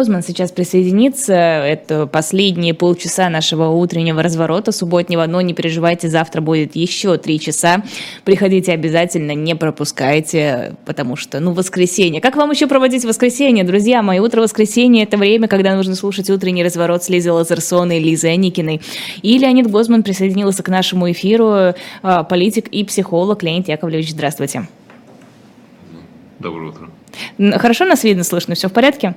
Гозман сейчас присоединится. Это последние полчаса нашего утреннего разворота субботнего. Но не переживайте, завтра будет еще три часа. Приходите обязательно, не пропускайте, потому что, ну, воскресенье. Как вам еще проводить воскресенье, друзья мои? Утро воскресенье – это время, когда нужно слушать утренний разворот с Лизой Лазерсоной и Лизой Аникиной. И Леонид Гозман присоединился к нашему эфиру, а, политик и психолог Леонид Яковлевич. Здравствуйте. Доброе утро. Хорошо нас видно, слышно? Все в порядке?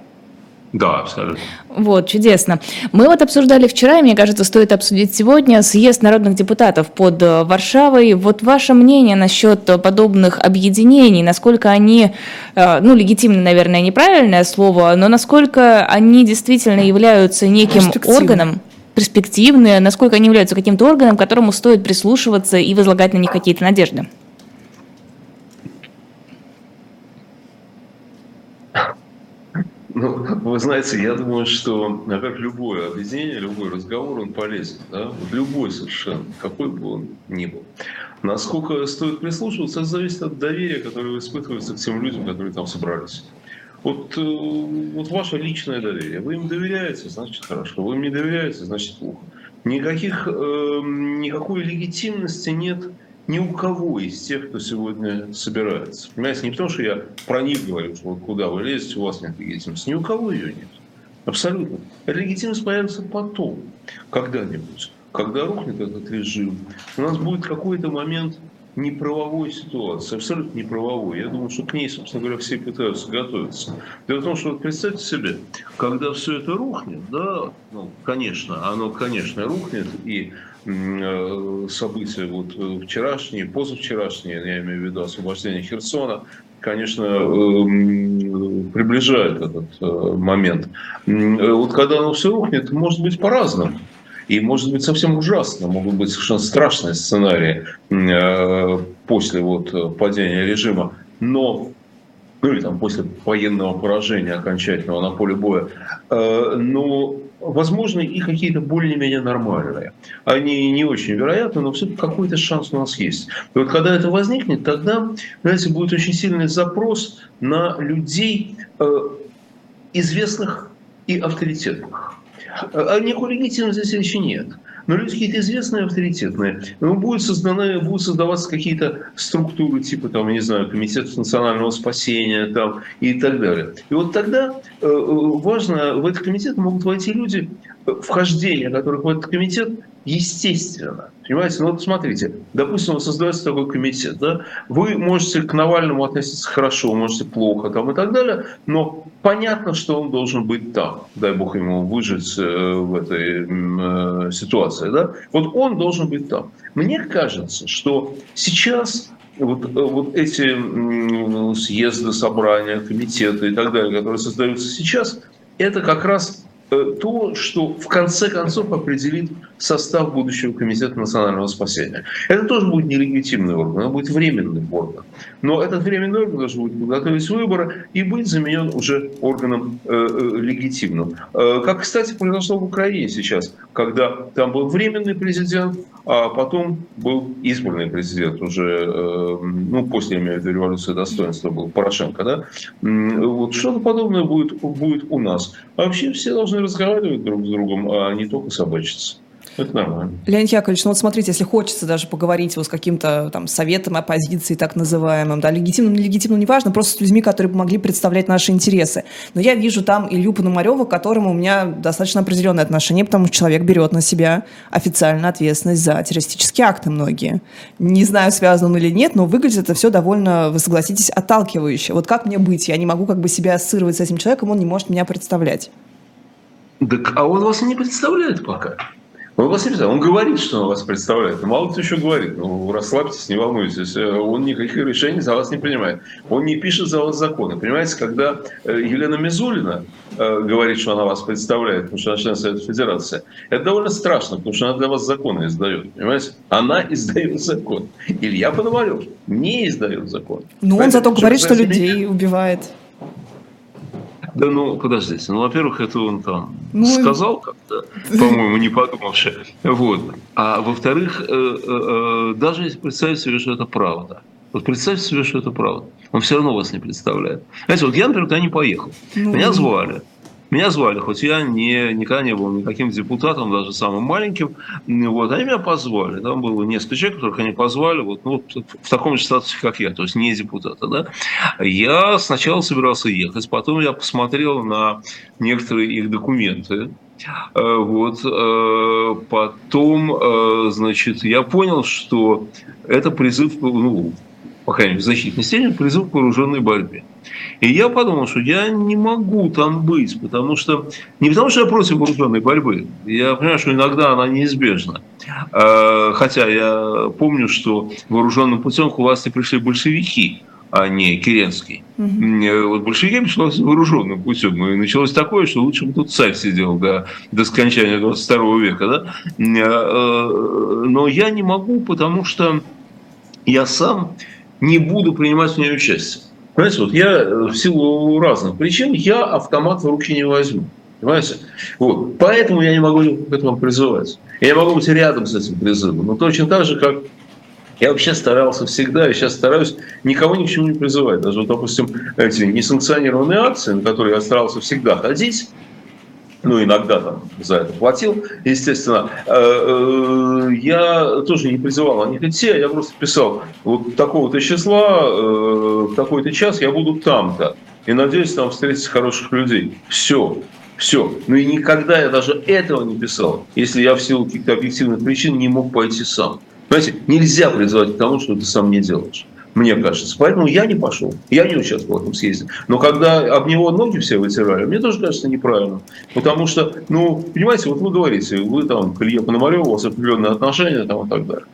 Да, абсолютно. Вот, чудесно. Мы вот обсуждали вчера, и мне кажется, стоит обсудить сегодня съезд народных депутатов под э, Варшавой. Вот ваше мнение насчет подобных объединений, насколько они, э, ну, легитимны, наверное, неправильное слово, но насколько они действительно являются неким органом, перспективные, насколько они являются каким-то органом, которому стоит прислушиваться и возлагать на них какие-то надежды? Ну, вы знаете, я думаю, что, как любое объединение, любой разговор, он полезен. Да? Любой совершенно, какой бы он ни был. Насколько стоит прислушиваться, это зависит от доверия, которое испытывается к тем людям, которые там собрались. Вот, э, вот ваше личное доверие. Вы им доверяете, значит хорошо. Вы им не доверяете, значит плохо. Никаких, э, никакой легитимности нет ни у кого из тех, кто сегодня собирается. Понимаете, не потому, что я про них говорю, что вот куда вы лезете, у вас нет легитимности. Ни у кого ее нет. Абсолютно. Эта легитимность появится потом, когда-нибудь. Когда рухнет этот режим, у нас будет какой-то момент неправовой ситуации, абсолютно неправовой. Я думаю, что к ней, собственно говоря, все пытаются готовиться. Дело в том, что вот представьте себе, когда все это рухнет, да, ну, конечно, оно, конечно, рухнет, и Э, события вот э, вчерашние, позавчерашние, я имею в виду освобождение Херсона, конечно, эм, приближает этот э, момент. Вот когда оно все рухнет, может быть по-разному. И может быть совсем ужасно, могут быть совершенно страшные сценарии после вот падения режима. Но ну или там после военного поражения окончательного на поле боя. Но возможно, и какие-то более-менее нормальные. Они не очень вероятны, но все-таки какой-то шанс у нас есть. И вот когда это возникнет, тогда, знаете, будет очень сильный запрос на людей э, известных и авторитетных. А никакой легитимности здесь речи нет но люди какие-то известные, авторитетные. Ну, будут, созданы, будут создаваться какие-то структуры, типа, там, не знаю, Комитет национального спасения там, и так далее. И вот тогда э, э важно, в этот комитет могут войти люди, э, вхождение которых в этот комитет естественно. Понимаете, ну вот смотрите, допустим, создается такой комитет, да, вы можете к Навальному относиться хорошо, можете плохо там и так далее, но понятно, что он должен быть там, дай бог ему выжить э, в этой э, ситуации, да, вот он должен быть там. Мне кажется, что сейчас вот, вот эти съезды, собрания, комитеты и так далее, которые создаются сейчас, это как раз Э, то, что в конце концов определит состав будущего комитета национального спасения. Это тоже будет нелегитимный орган, это будет временный орган. Но этот временный орган должен будет подготовить выборы и быть заменен уже органом э, э, легитимным. Э, как, кстати, произошло в Украине сейчас, когда там был временный президент, а потом был избранный президент уже, э, ну, после, я имею в виду, революции достоинства был Порошенко, да? Вот что-то подобное будет, будет у нас. Вообще все должны разговаривать друг с другом, а не только собачиться. Это нормально. Леонид Яковлевич, ну вот смотрите, если хочется даже поговорить вот с каким-то там советом оппозиции так называемым, да, легитимным, нелегитимным, неважно, просто с людьми, которые бы могли представлять наши интересы. Но я вижу там Илью Пономарева, к которому у меня достаточно определенное отношение, потому что человек берет на себя официально ответственность за террористические акты многие. Не знаю, связано он или нет, но выглядит это все довольно, вы согласитесь, отталкивающе. Вот как мне быть? Я не могу как бы себя ассоциировать с этим человеком, он не может меня представлять. Так, а он вас не представляет пока. Он вас не представляет. Он говорит, что он вас представляет. Но мало кто еще говорит. Ну, расслабьтесь, не волнуйтесь. Э, он никаких решений за вас не принимает. Он не пишет за вас законы. Понимаете, когда э, Елена Мизулина э, говорит, что она вас представляет, потому что она член Совета Федерации, это довольно страшно, потому что она для вас законы издает. Понимаете? Она издает закон. Илья Пономарев не издает закон. Но он зато говорит, что людей убивает. Да ну, подождите. Ну, во-первых, это он там ну, сказал как-то, по-моему, не подумавши. Вот. А во-вторых, э, э, э, даже если представить себе, что это правда. Вот представьте себе, что это правда. Он все равно вас не представляет. Знаете, вот я, например, туда не поехал. Ну, Меня звали. Меня звали, хоть я не, никогда не был никаким депутатом, даже самым маленьким. Вот, они меня позвали. Там было несколько человек, которых они позвали вот, ну, в таком же статусе, как я, то есть не депутата. Да? Я сначала собирался ехать, потом я посмотрел на некоторые их документы. Э, вот. Э, потом, э, значит, я понял, что это призыв, ну, по крайней мере, в значительной степени призыв к вооруженной борьбе. И я подумал, что я не могу там быть, потому что не потому, что я против вооруженной борьбы. Я понимаю, что иногда она неизбежна. Хотя я помню, что вооруженным путем к власти пришли большевики а не Керенский. Угу. Вот большевики началось вооруженным путем. И началось такое, что лучше бы тут царь сидел до, до скончания 22 века. Да? Э, но я не могу, потому что я сам не буду принимать в ней участие. Понимаете, вот я э, в силу разных причин, я автомат в руки не возьму. Понимаете? Вот. Поэтому я не могу к этому призывать. Я могу быть рядом с этим призывом. Но точно так же, как я вообще старался всегда, и сейчас стараюсь никого ни к чему не призывать. Даже, вот, допустим, эти несанкционированные акции, на которые я старался всегда ходить, ну, иногда там за это платил, естественно. Э, э, я тоже не призывал них идти, я просто писал, вот такого-то числа, э, в такой-то час я буду там-то. И надеюсь там встретить хороших людей. Все. Все. Ну и никогда я даже этого не писал, если я в силу каких-то объективных причин не мог пойти сам. Понимаете, нельзя призывать к тому, что ты сам не делаешь. Мне кажется. Поэтому я не пошел. Я не участвовал в этом съезде. Но когда об него ноги все вытирали, мне тоже кажется неправильно. Потому что, ну, понимаете, вот вы говорите, вы там к Илье Пономареву, у вас определенные отношения там и так далее.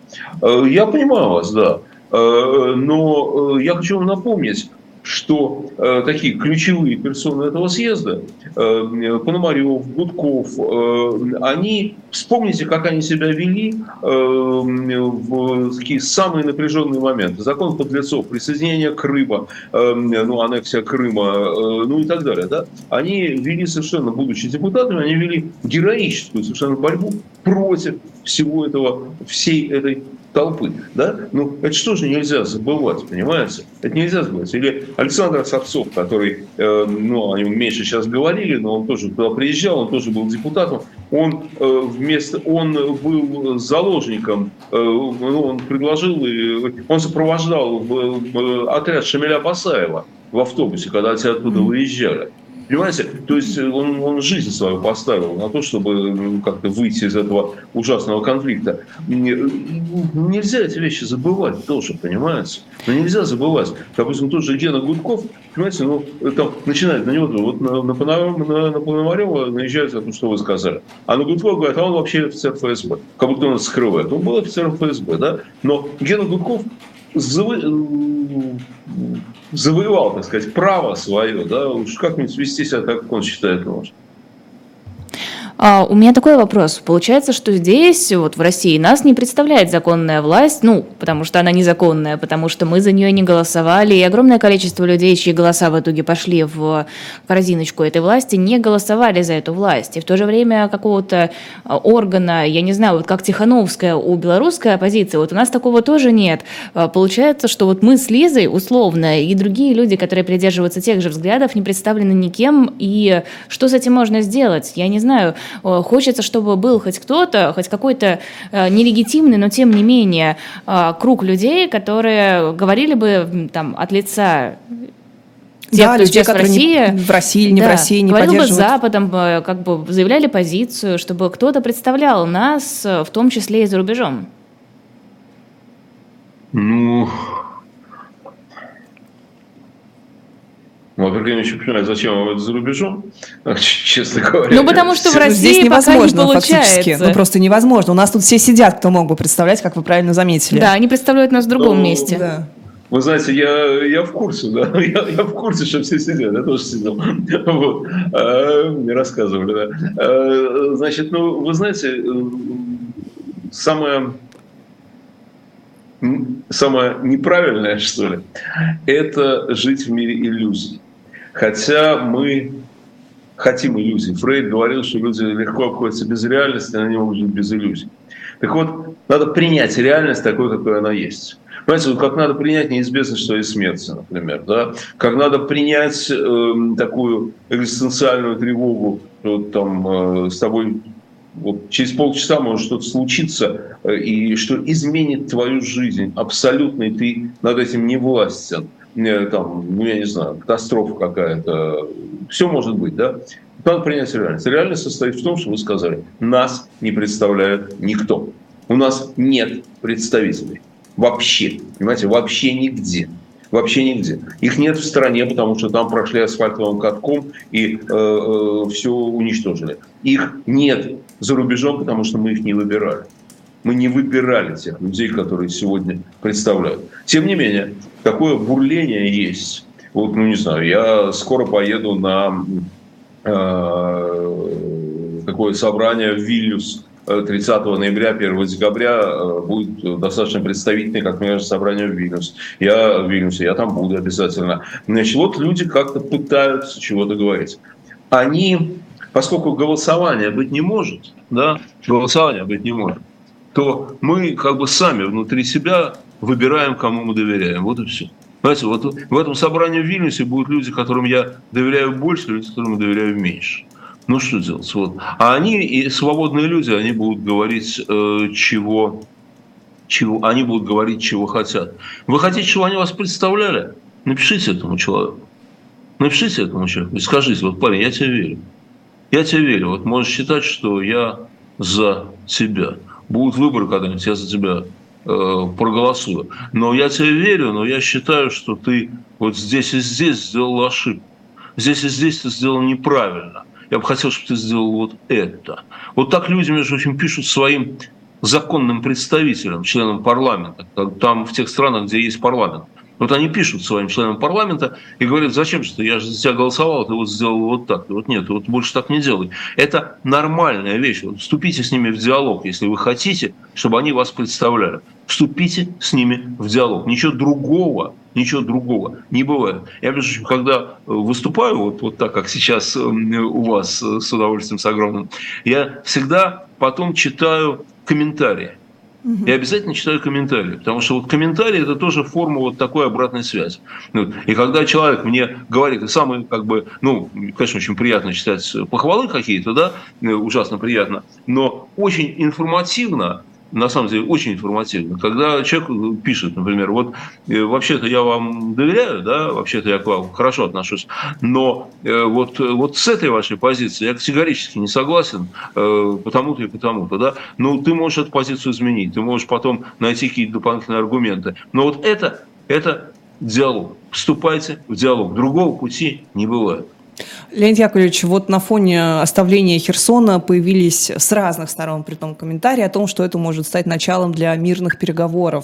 Э, я понимаю вас, да. Э, но э, я хочу вам напомнить, что э, такие ключевые персоны этого съезда, э, Пономарев, Гудков, э, они, вспомните, как они себя вели э, в такие самые напряженные моменты. Закон подлецов, присоединение Крыма, э, ну, аннексия Крыма, э, ну и так далее. Да? Они вели совершенно, будучи депутатами, они вели героическую совершенно борьбу против всего этого, всей этой толпы. Да? Ну, это что же нельзя забывать, понимаете? Это нельзя забывать. Или Александр Савцов, который, э, ну, о нем меньше сейчас говорили, но он тоже туда приезжал, он тоже был депутатом. Он э, вместо, он был заложником, э, ну, он предложил, он сопровождал в, в отряд Шамиля Басаева в автобусе, когда те оттуда выезжали. Понимаете? То есть э, он, он жизнь свою поставил на то, чтобы ну, как-то выйти из этого ужасного конфликта. Нельзя эти вещи забывать тоже, понимаете? Но нельзя забывать. Допустим, тот же Гена Гудков, понимаете, ну, там начинает на него, вот на, на, на, на Пономарева наезжает за то, что вы сказали. А на Гудкова говорят, а он вообще офицер ФСБ. Как будто он скрывает. Он был офицером ФСБ, да? Но Гена Гудков завоевал, так сказать, право свое, да, уж как-нибудь вести себя так, как он считает нужным. А, у меня такой вопрос. Получается, что здесь, вот в России, нас не представляет законная власть, ну, потому что она незаконная, потому что мы за нее не голосовали, и огромное количество людей, чьи голоса в итоге пошли в корзиночку этой власти, не голосовали за эту власть. И в то же время какого-то а, органа, я не знаю, вот как Тихановская у белорусской оппозиции, вот у нас такого тоже нет. А, получается, что вот мы с Лизой, условно, и другие люди, которые придерживаются тех же взглядов, не представлены никем, и что с этим можно сделать? Я не знаю. Э, хочется, чтобы был хоть кто-то, хоть какой-то э, нелегитимный, но тем не менее э, круг людей, которые говорили бы там от лица тех, да, кто людей, сейчас в России, не, в России, не да, в России, не говорил бы с Западом, как бы заявляли позицию, чтобы кто-то представлял нас, в том числе и за рубежом. Ну, Во-первых, я не очень понимаю, зачем вам это за рубежом, честно говоря. Ну, потому что в России Здесь невозможно, пока не фактически. Ну, просто невозможно. У нас тут все сидят, кто мог бы представлять, как вы правильно заметили. Да, они представляют нас в другом ну, месте. Да. Вы знаете, я, я в курсе, да, я, я в курсе, что все сидят, я тоже сидел, вот, а, мне рассказывали, да. А, значит, ну, вы знаете, самое, самое неправильное, что ли, это жить в мире иллюзий. Хотя мы хотим иллюзий. Фрейд говорил, что люди легко обходятся без реальности, они могут жить без иллюзий. Так вот, надо принять реальность такой, какой она есть. Понимаете, вот как надо принять неизбежность своей смерти, например, да? как надо принять э, такую экзистенциальную тревогу, что там э, с тобой вот через полчаса может что-то случиться, э, и что изменит твою жизнь абсолютно, и ты над этим не властен. Э, там, ну, я не знаю, катастрофа какая-то. Все может быть, да? Надо принять реальность. Реальность состоит в том, что вы сказали, нас не представляет никто. У нас нет представителей. Вообще. Понимаете, вообще нигде. Вообще нигде. Их нет в стране, потому что там прошли асфальтовым катком и э, э, все уничтожили. Их нет за рубежом, потому что мы их не выбирали. Мы не выбирали тех людей, которые сегодня представляют. Тем не менее, такое бурление есть. Вот, ну не знаю, я скоро поеду на э, такое собрание в Вильнюс 30 ноября, 1 декабря э, будет достаточно представительное, как мне собрание в Вильнюс. Я в Вильнюсе, я там буду обязательно. Значит, вот люди как-то пытаются чего-то говорить. Они, поскольку голосования быть не может, да, голосования быть не может, то мы как бы сами внутри себя выбираем, кому мы доверяем. Вот и все. Понимаете, вот в этом собрании в Вильнюсе будут люди, которым я доверяю больше, люди, которым я доверяю меньше. Ну что делать? Вот. А они, и свободные люди, они будут говорить, э, чего, чего, они будут говорить, чего хотят. Вы хотите, чтобы они вас представляли? Напишите этому человеку. Напишите этому человеку и скажите, вот, парень, я тебе верю. Я тебе верю. Вот можешь считать, что я за тебя будут выборы когда-нибудь, я за тебя э, проголосую. Но я тебе верю, но я считаю, что ты вот здесь и здесь сделал ошибку. Здесь и здесь ты сделал неправильно. Я бы хотел, чтобы ты сделал вот это. Вот так люди, между прочим, пишут своим законным представителям, членам парламента, там в тех странах, где есть парламент. Вот они пишут своим членам парламента и говорят, зачем ты, я же за тебя голосовал, ты вот сделал вот так. Вот нет, вот больше так не делай. Это нормальная вещь. Вот вступите с ними в диалог, если вы хотите, чтобы они вас представляли. Вступите с ними в диалог. Ничего другого, ничего другого не бывает. Я, между когда выступаю, вот, вот так, как сейчас у вас с удовольствием, с огромным, я всегда потом читаю комментарии И обязательно читаю комментарии, потому что вот комментарии это тоже форма вот такой обратной связи. И когда человек мне говорит, самое как бы, ну, конечно, очень приятно читать похвалы какие-то, да, э, ужасно приятно, но очень информативно на самом деле очень информативно. Когда человек пишет, например, вот э, вообще-то я вам доверяю, да, вообще-то я к вам хорошо отношусь, но э, вот, вот с этой вашей позиции я категорически не согласен, э, потому-то и потому-то, да, ну ты можешь эту позицию изменить, ты можешь потом найти какие-то дополнительные аргументы, но вот это, это диалог. Вступайте в диалог. Другого пути не бывает. Леонид Яковлевич, вот на фоне оставления Херсона появились с разных сторон при том комментарии о том, что это может стать началом для мирных переговоров.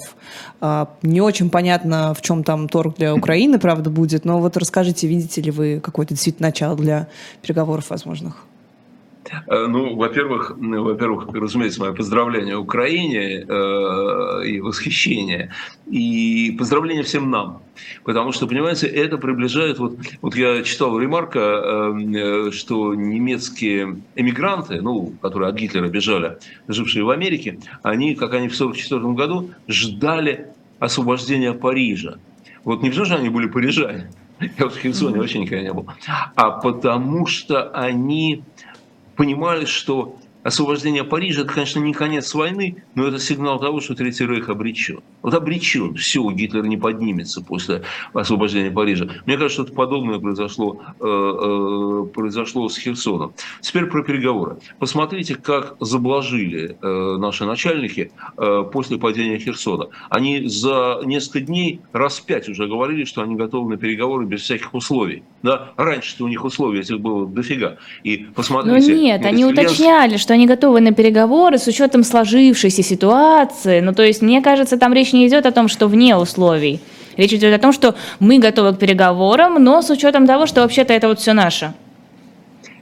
А, не очень понятно, в чем там торг для Украины, правда, будет, но вот расскажите, видите ли вы какое-то действительно начало для переговоров возможных? Э, ну, во-первых, во-первых, разумеется, мое поздравление Украине э, и восхищение. И поздравление всем нам. Потому что, понимаете, это приближает... Вот, вот я читал ремарка, э, что немецкие эмигранты, ну, которые от Гитлера бежали, жившие в Америке, они, как они в 1944 году, ждали освобождения Парижа. Вот не потому, что они были парижане, я в Херсоне вообще никогда не был, а потому что они понимали, что освобождение Парижа – это, конечно, не конец войны, но это сигнал того, что Третий Рейх обречен. Вот обречен. Все, Гитлер не поднимется после освобождения Парижа. Мне кажется, что подобное произошло, э, э, произошло с Херсоном. Теперь про переговоры. Посмотрите, как заблажили э, наши начальники э, после падения Херсона. Они за несколько дней раз пять уже говорили, что они готовы на переговоры без всяких условий. Да? Раньше-то у них условий этих было дофига. И посмотрите... Ну нет, они уточняли, что они готовы на переговоры с учетом сложившейся ситуации. Ну, то есть, мне кажется, там речь не идет о том, что вне условий. Речь идет о том, что мы готовы к переговорам, но с учетом того, что вообще-то это вот все наше.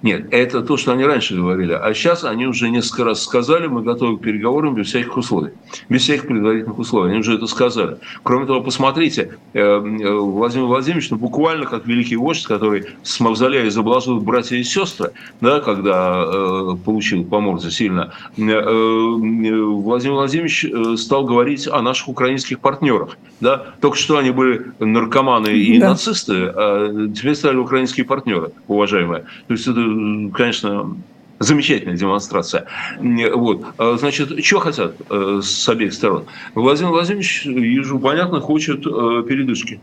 Нет, это то, что они раньше говорили. А сейчас они уже несколько раз сказали, мы готовы к переговорам без всяких условий. Без всяких предварительных условий. Они уже это сказали. Кроме того, посмотрите, э, э, Владимир Владимирович, ну, буквально как великий вождь, который с мавзолея изображал братья и сестры, да, когда э, получил по морде сильно, Владимир Владимирович стал говорить о наших украинских партнерах. Да? Только что они были наркоманы и да. нацисты, а теперь стали украинские партнеры, уважаемые. То есть это конечно, замечательная демонстрация. Вот. А, значит, что хотят э, с обеих сторон? Владимир Владимирович, вижу, понятно, хочет э, передышки.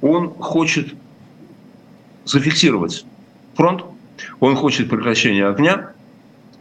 Он хочет зафиксировать фронт, он хочет прекращения огня,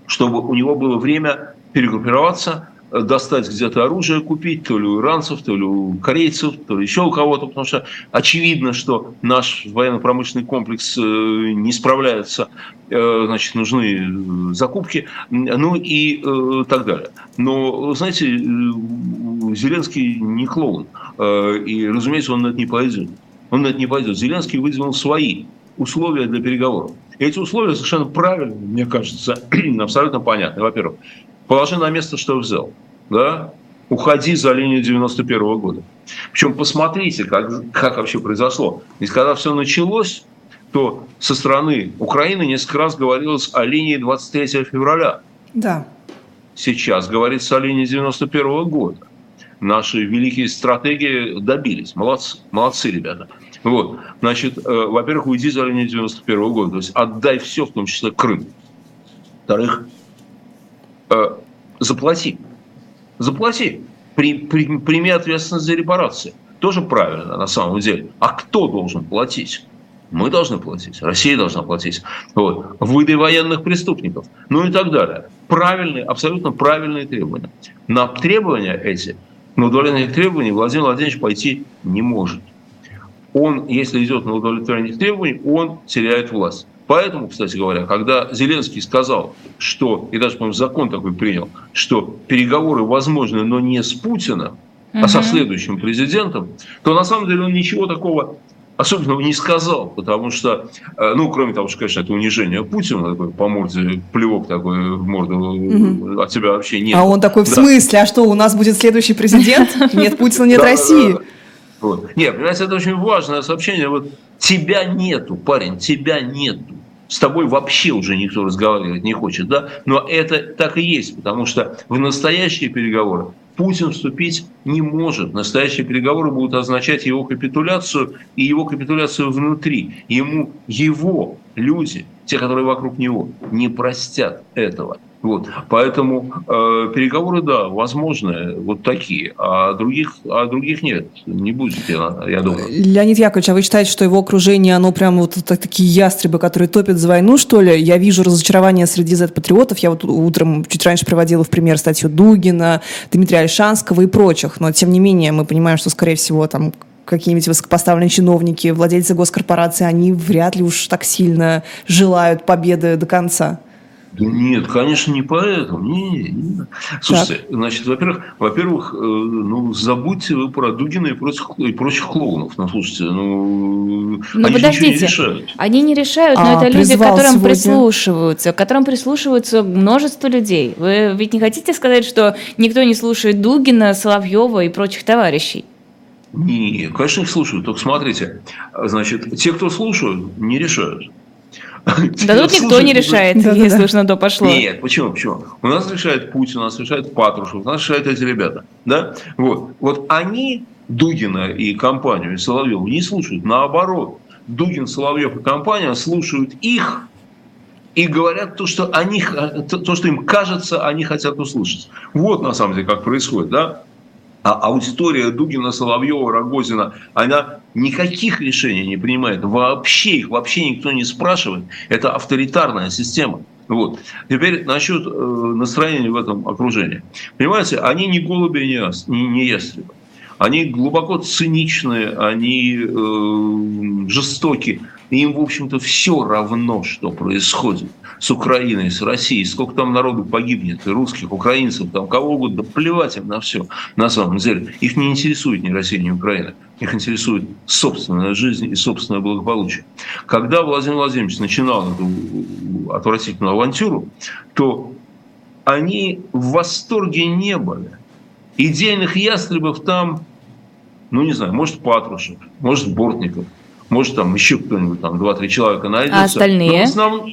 чтобы у него было время перегруппироваться, достать где-то оружие купить, то ли у иранцев, то ли у корейцев, то ли еще у кого-то, потому что очевидно, что наш военно-промышленный комплекс э, не справляется, э, значит, нужны э, закупки, ну и так далее. Но, знаете, Зеленский не клоун, и, разумеется, он на это не пойдет. Он на это не пойдет. Зеленский выдвинул свои условия для переговоров. Эти условия совершенно правильные, мне кажется, абсолютно понятны. Во-первых, положи на место, что взял да, уходи за линию 91 -го года. Причем посмотрите, как, как вообще произошло. Ведь когда все началось, то со стороны Украины несколько раз говорилось о линии 23 февраля. Да. Сейчас говорится о линии 91 -го года. Наши великие стратегии добились. Молодцы, молодцы ребята. Вот. Значит, э, во-первых, уйди за линию 91 -го года. То есть отдай все, в том числе Крым. Во-вторых, э, заплати заплати, при, при, прими ответственность за репарации. Тоже правильно на самом деле. А кто должен платить? Мы должны платить, Россия должна платить. Вот. Выдай военных преступников, ну и так далее. Правильные, абсолютно правильные требования. На требования эти, на удовлетворение требований Владимир Владимирович пойти не может. Он, если идет на удовлетворение требований, он теряет власть. Поэтому, кстати говоря, когда Зеленский сказал, что, и даже, по-моему, закон такой принял, что переговоры возможны, но не с Путиным, а со следующим президентом, то на самом деле он ничего такого особенного не сказал, потому что, э, ну, кроме того, что, конечно, это унижение Путина, такой по морде, плевок такой в морду угу. от тебя вообще нет. А он такой, в да. смысле, а что, у нас будет следующий президент? Нет Путина, нет России. Вот. Нет, понимаете, это очень важное сообщение. Вот тебя нету, парень, тебя нету. С тобой вообще уже никто разговаривать не хочет, да? Но это так и есть, потому что в настоящие переговоры Путин вступить не может. Настоящие переговоры будут означать его капитуляцию и его капитуляцию внутри. Ему его люди, те, которые вокруг него, не простят этого. Вот. Поэтому э, переговоры, да, возможны, вот такие, а других, а других нет, не будет, я, я думаю. Леонид Яковлевич, а вы считаете, что его окружение, оно прям вот такие ястребы, которые топят за войну, что ли? Я вижу разочарование среди Z-патриотов, я вот утром чуть раньше приводила в пример статью Дугина, Дмитрия Альшанского и прочих, но тем не менее мы понимаем, что, скорее всего, там какие-нибудь высокопоставленные чиновники, владельцы госкорпорации, они вряд ли уж так сильно желают победы до конца. Да нет, конечно, не поэтому. Не, не. Слушайте, так. значит, во-первых, во-первых, э, ну, забудьте вы про Дугина и прочих, и прочих клоунов. Ну, слушайте, ну, ну они подождите, не решают. Они не решают, но а, это люди, к которым сегодня. прислушиваются, к которым прислушиваются множество людей. Вы ведь не хотите сказать, что никто не слушает Дугина, Соловьева и прочих товарищей? Не, конечно, их слушают. Только смотрите, значит, те, кто слушают, не решают. Да тут никто не решает, если уж на то пошло. Нет, почему, почему? У нас решает Путин, у нас решает Патрушев, у нас решают эти ребята. Да? Вот. вот они Дугина и компанию, и Соловьева не слушают. Наоборот, Дугин, Соловьев и компания слушают их и говорят то, что, они, то, что им кажется, они хотят услышать. Вот на самом деле как происходит. Да? А аудитория Дугина, Соловьева, Рогозина, она никаких решений не принимает. Вообще их вообще никто не спрашивает. Это авторитарная система. Вот. Теперь насчет э, настроения в этом окружении. Понимаете, они не голуби, не, не ястребы. Они глубоко циничные, они э, жестоки. Им, в общем-то, все равно, что происходит. С Украиной, с Россией, сколько там народу погибнет, и русских, украинцев, там кого угодно, да плевать им на все, на самом деле. Их не интересует ни Россия, ни Украина. Их интересует собственная жизнь и собственное благополучие. Когда Владимир Владимирович начинал эту отвратительную авантюру, то они в восторге не были. Идейных ястребов там, ну не знаю, может Патрушев, может Бортников, может там еще кто-нибудь, там два-три человека найдется. А остальные? Но в основном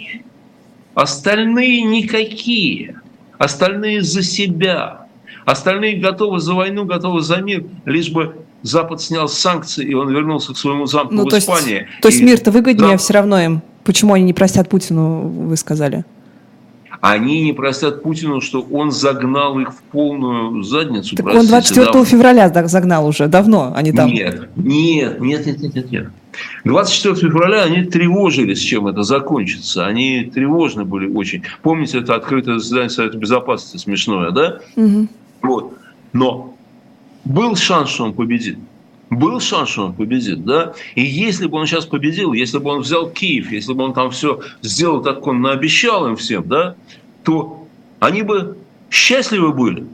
остальные никакие. Остальные за себя. Остальные готовы за войну, готовы за мир, лишь бы Запад снял санкции, и он вернулся к своему замку ну, в Испании. Есть, то есть мир-то выгоднее Зап... все равно им. Почему они не простят Путину, вы сказали? Они не простят Путину, что он загнал их в полную задницу. Так он 24 да? февраля загнал уже, давно они там. Нет, нет, нет, нет, нет, нет. нет. 24 февраля они тревожились, чем это закончится. Они тревожны были очень. Помните, это открытое заседание Совета Безопасности смешное, да? Угу. Вот. Но был шанс, что он победит. Был шанс, что он победит, да? И если бы он сейчас победил, если бы он взял Киев, если бы он там все сделал так, он наобещал им всем, да, то они бы счастливы были.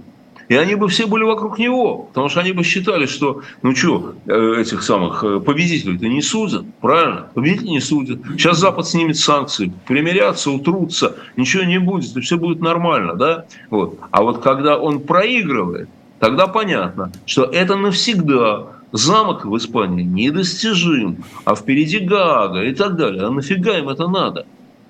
И они бы все были вокруг него, потому что они бы считали, что, ну что, э, этих самых э, победителей-то не судят, правильно? Победителей не судят. Сейчас Запад снимет санкции, примирятся, утрутся, ничего не будет, и все будет нормально, да? Вот. А вот когда он проигрывает, тогда понятно, что это навсегда замок в Испании недостижим, а впереди Гага и так далее. А нафига им это надо?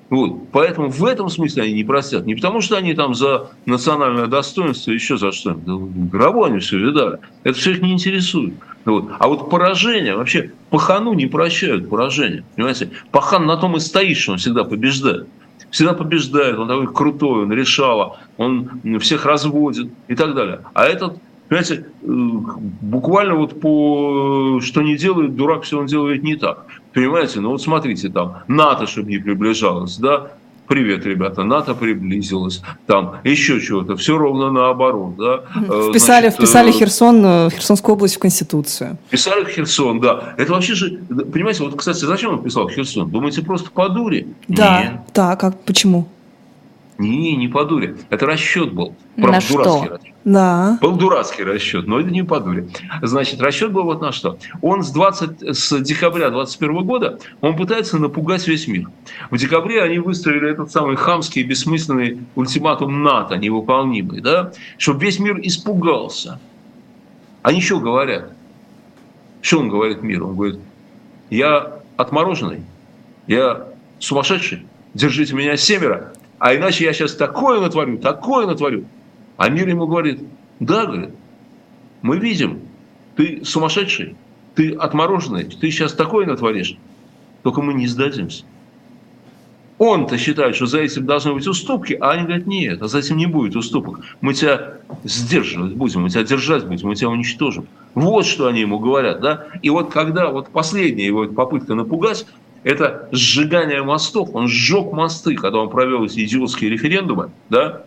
Вот. Поэтому в этом смысле они не простят. Не потому, что они там за национальное достоинство, еще за что. Да, гробу они все видали. Это все их не интересует. Вот. А вот поражение, вообще пахану не прощают поражение. Понимаете? Пахан на том и стоит, что он всегда побеждает всегда побеждает, он такой крутой, он решала, он всех разводит и так далее. А этот, понимаете, э, буквально вот по что не делает, дурак все он делает не так. Понимаете, ну вот смотрите, там НАТО, чтобы не приближалось, да, Привет, ребята, НАТО приблизилось, там еще чего-то, все ровно наоборот, да. Э, вписали, Значит, вписали э, Херсон, Херсонскую область в Конституцию. Вписали Херсон, да. Это вообще же, понимаете, вот, кстати, зачем он писал Херсон? Думаете, просто по дуре? Да, Нет. да, как, почему? Не, не по дуре. Это расчет был. Правда, на что? Расчет. Да. Был дурацкий расчет, но это не по. Значит, расчет был вот на что. Он с, 20, с декабря 2021 года, он пытается напугать весь мир. В декабре они выставили этот самый хамский бессмысленный ультиматум НАТО, невыполнимый, да, чтобы весь мир испугался. Они что говорят? Что он говорит миру? Он говорит, я отмороженный, я сумасшедший, держите меня семеро, а иначе я сейчас такое натворю, такое натворю. А мир ему говорит, да, говорит, мы видим, ты сумасшедший, ты отмороженный, ты сейчас такое натворишь, только мы не сдадимся. Он-то считает, что за этим должны быть уступки, а они говорят, нет, а за этим не будет уступок. Мы тебя сдерживать будем, мы тебя держать будем, мы тебя уничтожим. Вот что они ему говорят, да? И вот когда вот последняя его попытка напугать, это сжигание мостов. Он сжег мосты, когда он провел эти идиотские референдумы, да,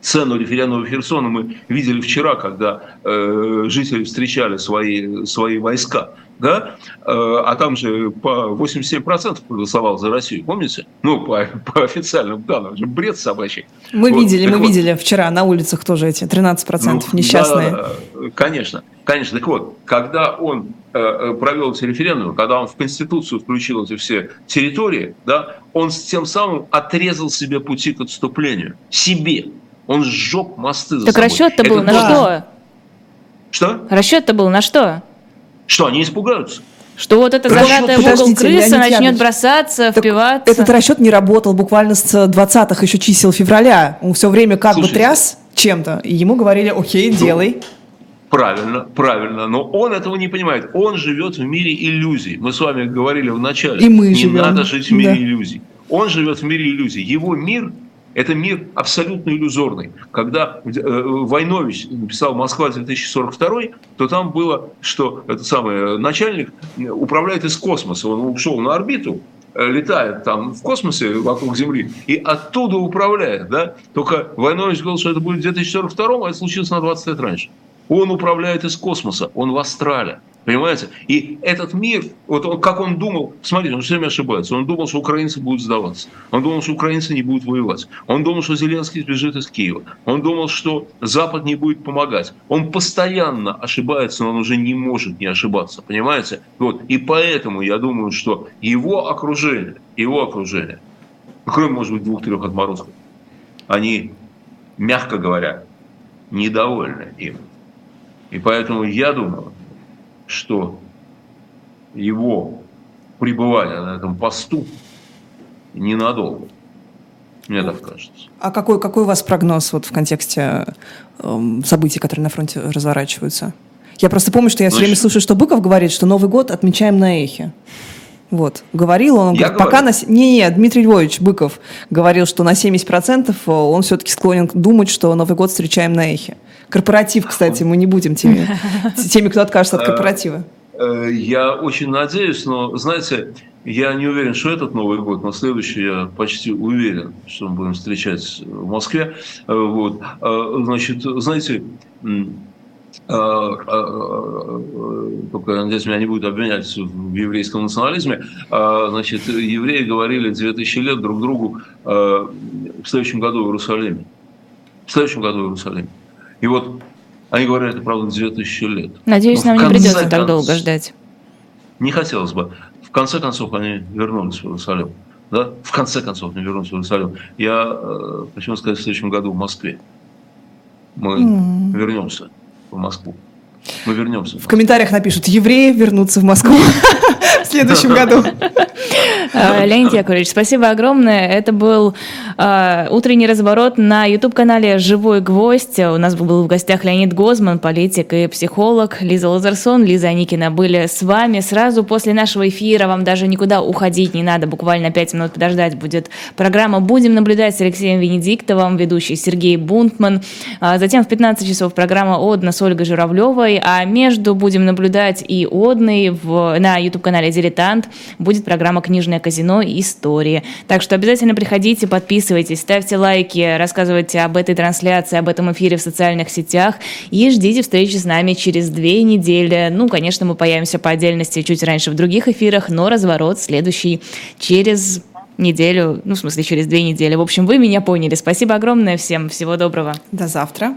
цену референдума Херсона мы видели вчера, когда э, жители встречали свои, свои войска. Да? Э, а там же по 87% проголосовал за Россию, помните? Ну, по, по официальным данным, же бред собачий. Мы вот. видели, так мы вот. видели вчера на улицах тоже эти 13% ну, несчастные. Да, конечно, конечно. Так вот, когда он э, э, провел эти референдумы, когда он в Конституцию включил эти все территории, да, он тем самым отрезал себе пути к отступлению. Себе. Он сжег мосты за Так расчет-то был на что? Что? Расчет-то был на что? Что, они испугаются? Что вот эта зажатая в угол крыса начнет бросаться, так впиваться. Этот расчет не работал буквально с 20-х еще чисел февраля. Он все время как Слушайте, бы тряс чем-то, и ему говорили, окей, делай. Правильно, правильно. Но он этого не понимает. Он живет в мире иллюзий. Мы с вами говорили в начале. И мы не живем. надо жить в мире да. иллюзий. Он живет в мире иллюзий. Его мир это мир абсолютно иллюзорный. Когда э, Войнович написал «Москва-2042», то там было, что этот самый начальник управляет из космоса. Он ушел на орбиту, э, летает там в космосе вокруг Земли и оттуда управляет. Да? Только Войнович говорил, что это будет в 2042, а это случилось на 20 лет раньше. Он управляет из космоса, он в астрале. Понимаете? И этот мир, вот он, как он думал, смотрите, он все время ошибается. Он думал, что украинцы будут сдаваться. Он думал, что украинцы не будут воевать. Он думал, что Зеленский сбежит из Киева. Он думал, что Запад не будет помогать. Он постоянно ошибается, но он уже не может не ошибаться. Понимаете? Вот. И поэтому я думаю, что его окружение, его окружение, кроме, может быть, двух-трех отморозков, они, мягко говоря, недовольны им. И поэтому я думаю, что его пребывание на этом посту ненадолго. Мне так кажется. А какой, какой у вас прогноз вот в контексте э, событий, которые на фронте разворачиваются? Я просто помню, что я все время слушаю, что Быков говорит, что Новый год отмечаем на эхе. Вот, говорил он, он говорит, пока на... Не, не, Дмитрий Львович Быков говорил, что на 70% он все-таки склонен думать, что Новый год встречаем на эхе. Корпоратив, кстати, мы не будем теми, теми кто откажется от корпоратива. Э, я очень надеюсь, но, знаете, я не уверен, что этот Новый год, но следующий я почти уверен, что мы будем встречать в Москве. Э, вот. Э, значит, знаете, только, надеюсь, меня не будут обвинять в еврейском национализме, значит, евреи говорили 2000 лет друг другу в следующем году в Иерусалиме. В следующем году в Иерусалиме. И вот они говорят, это правда 2000 лет. Надеюсь, Но нам не придется концов, так долго ждать. Не хотелось бы. В конце концов, они вернулись в Иерусалим. Да? В конце концов, они вернулись в Иерусалим. Я, э, почему сказать, в следующем году в Москве. Мы mm. вернемся в Москву. Мы вернемся. В, в комментариях напишут, евреи вернутся в Москву в следующем году. Э, Леонид Яковлевич, спасибо огромное. Это был э, утренний разворот на YouTube-канале «Живой гвоздь». У нас был в гостях Леонид Гозман, политик и психолог. Лиза Лазарсон, Лиза Аникина были с вами. Сразу после нашего эфира вам даже никуда уходить не надо. Буквально пять минут подождать будет программа «Будем наблюдать» с Алексеем Венедиктовым, ведущий Сергей Бунтман. А затем в 15 часов программа «Одна» с Ольгой Журавлевой. А между «Будем наблюдать» и «Одной» в, на YouTube-канале «Дилетант» будет программа «Книжная казино истории. Так что обязательно приходите, подписывайтесь, ставьте лайки, рассказывайте об этой трансляции, об этом эфире в социальных сетях и ждите встречи с нами через две недели. Ну, конечно, мы появимся по отдельности чуть раньше в других эфирах, но разворот следующий через неделю, ну, в смысле, через две недели. В общем, вы меня поняли. Спасибо огромное всем. Всего доброго. До завтра.